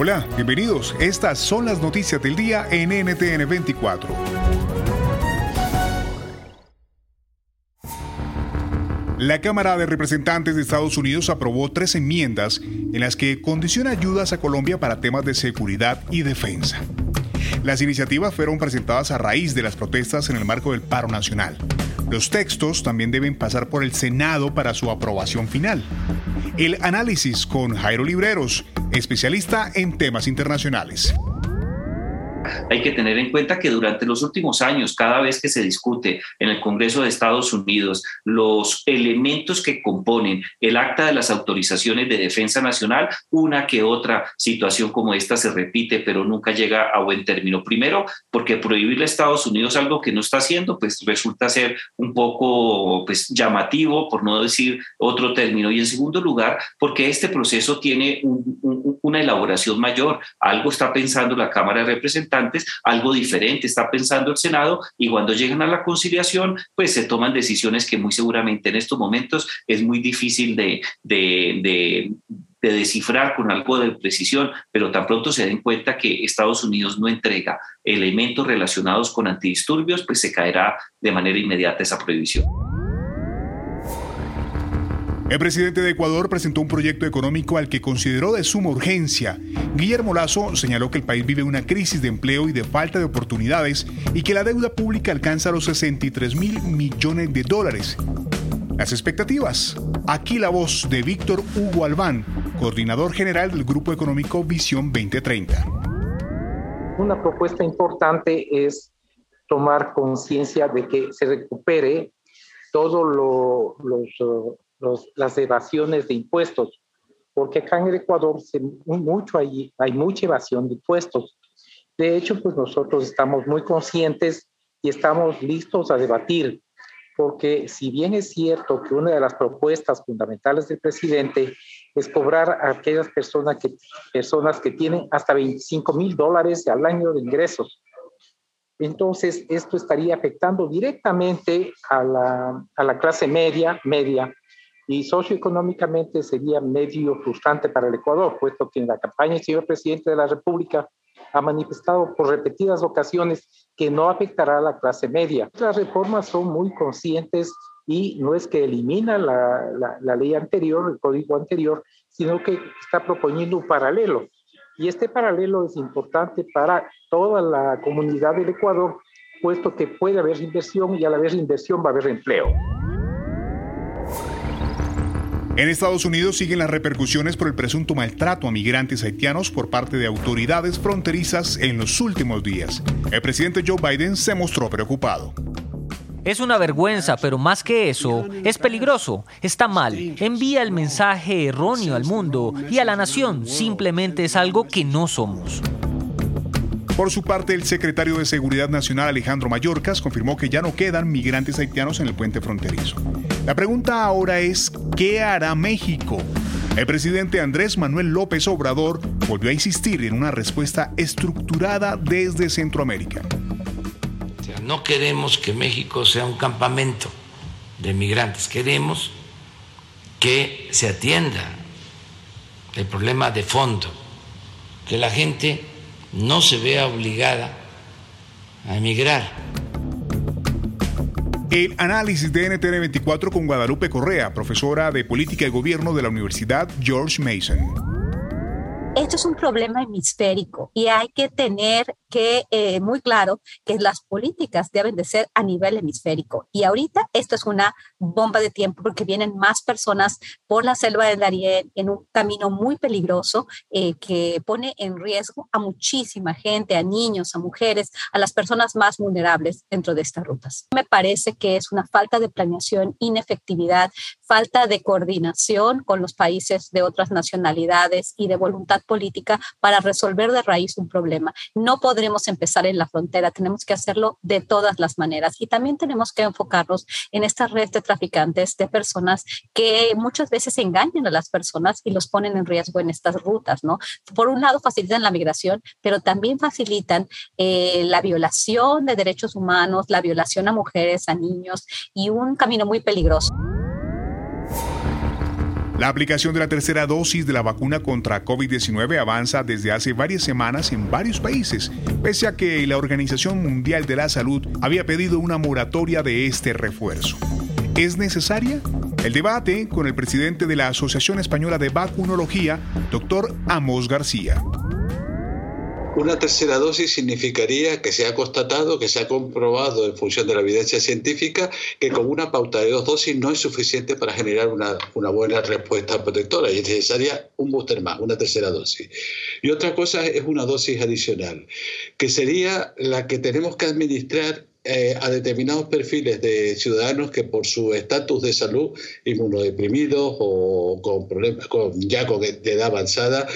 Hola, bienvenidos. Estas son las noticias del día en NTN 24. La Cámara de Representantes de Estados Unidos aprobó tres enmiendas en las que condiciona ayudas a Colombia para temas de seguridad y defensa. Las iniciativas fueron presentadas a raíz de las protestas en el marco del paro nacional. Los textos también deben pasar por el Senado para su aprobación final. El análisis con Jairo Libreros, especialista en temas internacionales hay que tener en cuenta que durante los últimos años, cada vez que se discute en el Congreso de Estados Unidos los elementos que componen el acta de las autorizaciones de defensa nacional, una que otra situación como esta se repite, pero nunca llega a buen término. Primero, porque prohibirle a Estados Unidos algo que no está haciendo, pues resulta ser un poco pues, llamativo, por no decir otro término. Y en segundo lugar, porque este proceso tiene una elaboración mayor. Algo está pensando la Cámara de Representantes algo diferente está pensando el Senado y cuando llegan a la conciliación, pues se toman decisiones que muy seguramente en estos momentos es muy difícil de, de, descifrar con algo de precisión, pero tan pronto se den cuenta que Estados Unidos no entrega elementos relacionados con antidisturbios, pues se caerá de manera inmediata esa prohibición. El presidente de Ecuador presentó un proyecto económico al que consideró de suma urgencia. Guillermo Lazo señaló que el país vive una crisis de empleo y de falta de oportunidades y que la deuda pública alcanza los 63 mil millones de dólares. Las expectativas. Aquí la voz de Víctor Hugo Albán, coordinador general del Grupo Económico Visión 2030. Una propuesta importante es tomar conciencia de que se recupere todo lo, los las evasiones de impuestos, porque acá en el Ecuador se, mucho hay, hay mucha evasión de impuestos. De hecho, pues nosotros estamos muy conscientes y estamos listos a debatir, porque si bien es cierto que una de las propuestas fundamentales del presidente es cobrar a aquellas personas que, personas que tienen hasta 25 mil dólares al año de ingresos, entonces esto estaría afectando directamente a la, a la clase media, media, y socioeconómicamente sería medio frustrante para el Ecuador, puesto que en la campaña el señor presidente de la República ha manifestado por repetidas ocasiones que no afectará a la clase media. Las reformas son muy conscientes y no es que elimina la, ley anterior, el código anterior, sino que está proponiendo un paralelo. Y este paralelo es importante para toda la comunidad del Ecuador, puesto que puede haber inversión y a la vez inversión va a haber empleo. En Estados Unidos siguen las repercusiones por el presunto maltrato a migrantes haitianos por parte de autoridades fronterizas en los últimos días. El presidente Joe Biden se mostró preocupado. Es una vergüenza, pero más que eso, es peligroso, está mal, envía el mensaje erróneo al mundo y a la nación, simplemente es algo que no somos. Por su parte, el secretario de Seguridad Nacional Alejandro Mayorkas confirmó que ya no quedan migrantes haitianos en el puente fronterizo. La pregunta ahora es, ¿qué hará México? El presidente Andrés Manuel López Obrador volvió a insistir en una respuesta estructurada desde Centroamérica. no queremos que México sea un campamento de migrantes, queremos que se atienda el problema de fondo, que la gente no se vea obligada a emigrar. El análisis de NTN24 con Guadalupe Correa, profesora de Política y Gobierno de la Universidad George Mason. Esto es un problema hemisférico y hay que tener que eh, muy claro que las políticas deben de ser a nivel hemisférico. Y ahorita esto es una bomba de tiempo porque vienen más personas por la selva del Darién en un camino muy peligroso eh, que pone en riesgo a muchísima gente, a niños, a mujeres, a las personas más vulnerables dentro de estas rutas. Me parece que es una falta de planeación, inefectividad, falta de coordinación con los países de otras nacionalidades y de voluntad política para resolver de raíz un problema. No podremos empezar en la frontera, tenemos que hacerlo de todas las maneras y también tenemos que enfocarnos en estas redes de traficantes de personas que muchas veces engañan a las personas y los ponen en riesgo en estas rutas, ¿no? Por un lado facilitan la migración, pero también facilitan eh, la violación de derechos humanos, la violación a mujeres, a niños y un camino muy peligroso. La aplicación de la tercera dosis de la vacuna contra COVID-19 avanza desde hace varias semanas en varios países, pese a que la Organización Mundial de la Salud había pedido una moratoria de este refuerzo. ¿Es necesaria? El debate con el presidente de la Asociación Española de Vacunología, doctor Amos García. Una tercera dosis significaría que se ha constatado, que se ha comprobado en función de la evidencia científica, que con una pauta de dos dosis no es suficiente para generar una, buena respuesta protectora y es necesaria un booster más, una tercera dosis. Y otra cosa es una dosis adicional, que sería la que tenemos que administrar eh, a determinados perfiles de ciudadanos que por su estatus de salud, inmunodeprimidos o con problemas con, ya con edad avanzada,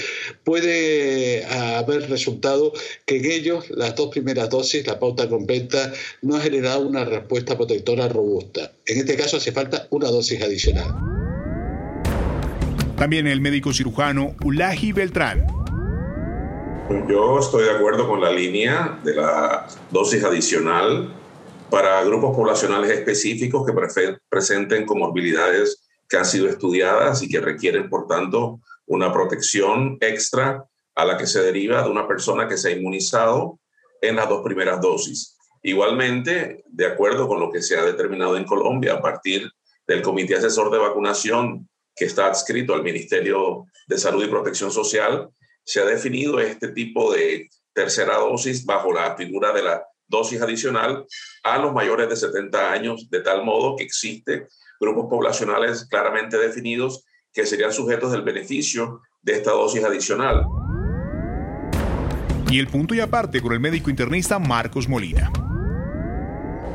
puede haber resultado que en ellos las dos primeras dosis, la pauta completa, no ha generado una respuesta protectora robusta. En este caso hace falta una dosis adicional. También el médico cirujano Ulaji Beltrán yo estoy de acuerdo con la línea de la dosis adicional para grupos poblacionales específicos que presenten comorbilidades que han sido estudiadas y que requieren, por tanto, una protección extra a la que se deriva de una persona que se ha inmunizado en las dos primeras dosis. Igualmente, de acuerdo con lo que se ha determinado en Colombia a partir del Comité Asesor de Vacunación que está adscrito al Ministerio de Salud y Protección Social, se ha definido este tipo de tercera dosis bajo la figura de la dosis adicional a los mayores de 70 años, de tal modo que existe grupos poblacionales claramente definidos que serían sujetos del beneficio de esta dosis adicional. Y el punto y aparte con el médico internista Marcos Molina.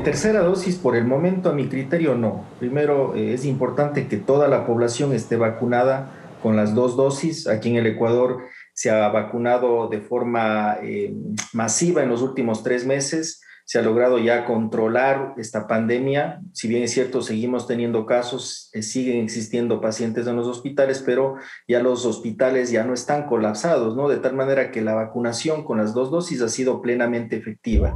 Tercera dosis por el momento a mi criterio no. Primero eh, es importante que toda la población esté vacunada con las dos dosis. Aquí en el Ecuador se ha vacunado de forma eh, masiva en los últimos tres meses, se ha logrado ya controlar esta pandemia. Si bien es cierto, seguimos teniendo casos, eh, siguen existiendo pacientes en los hospitales, pero ya los hospitales ya no están colapsados, ¿no? De tal manera que la vacunación con las dos dosis ha sido plenamente efectiva.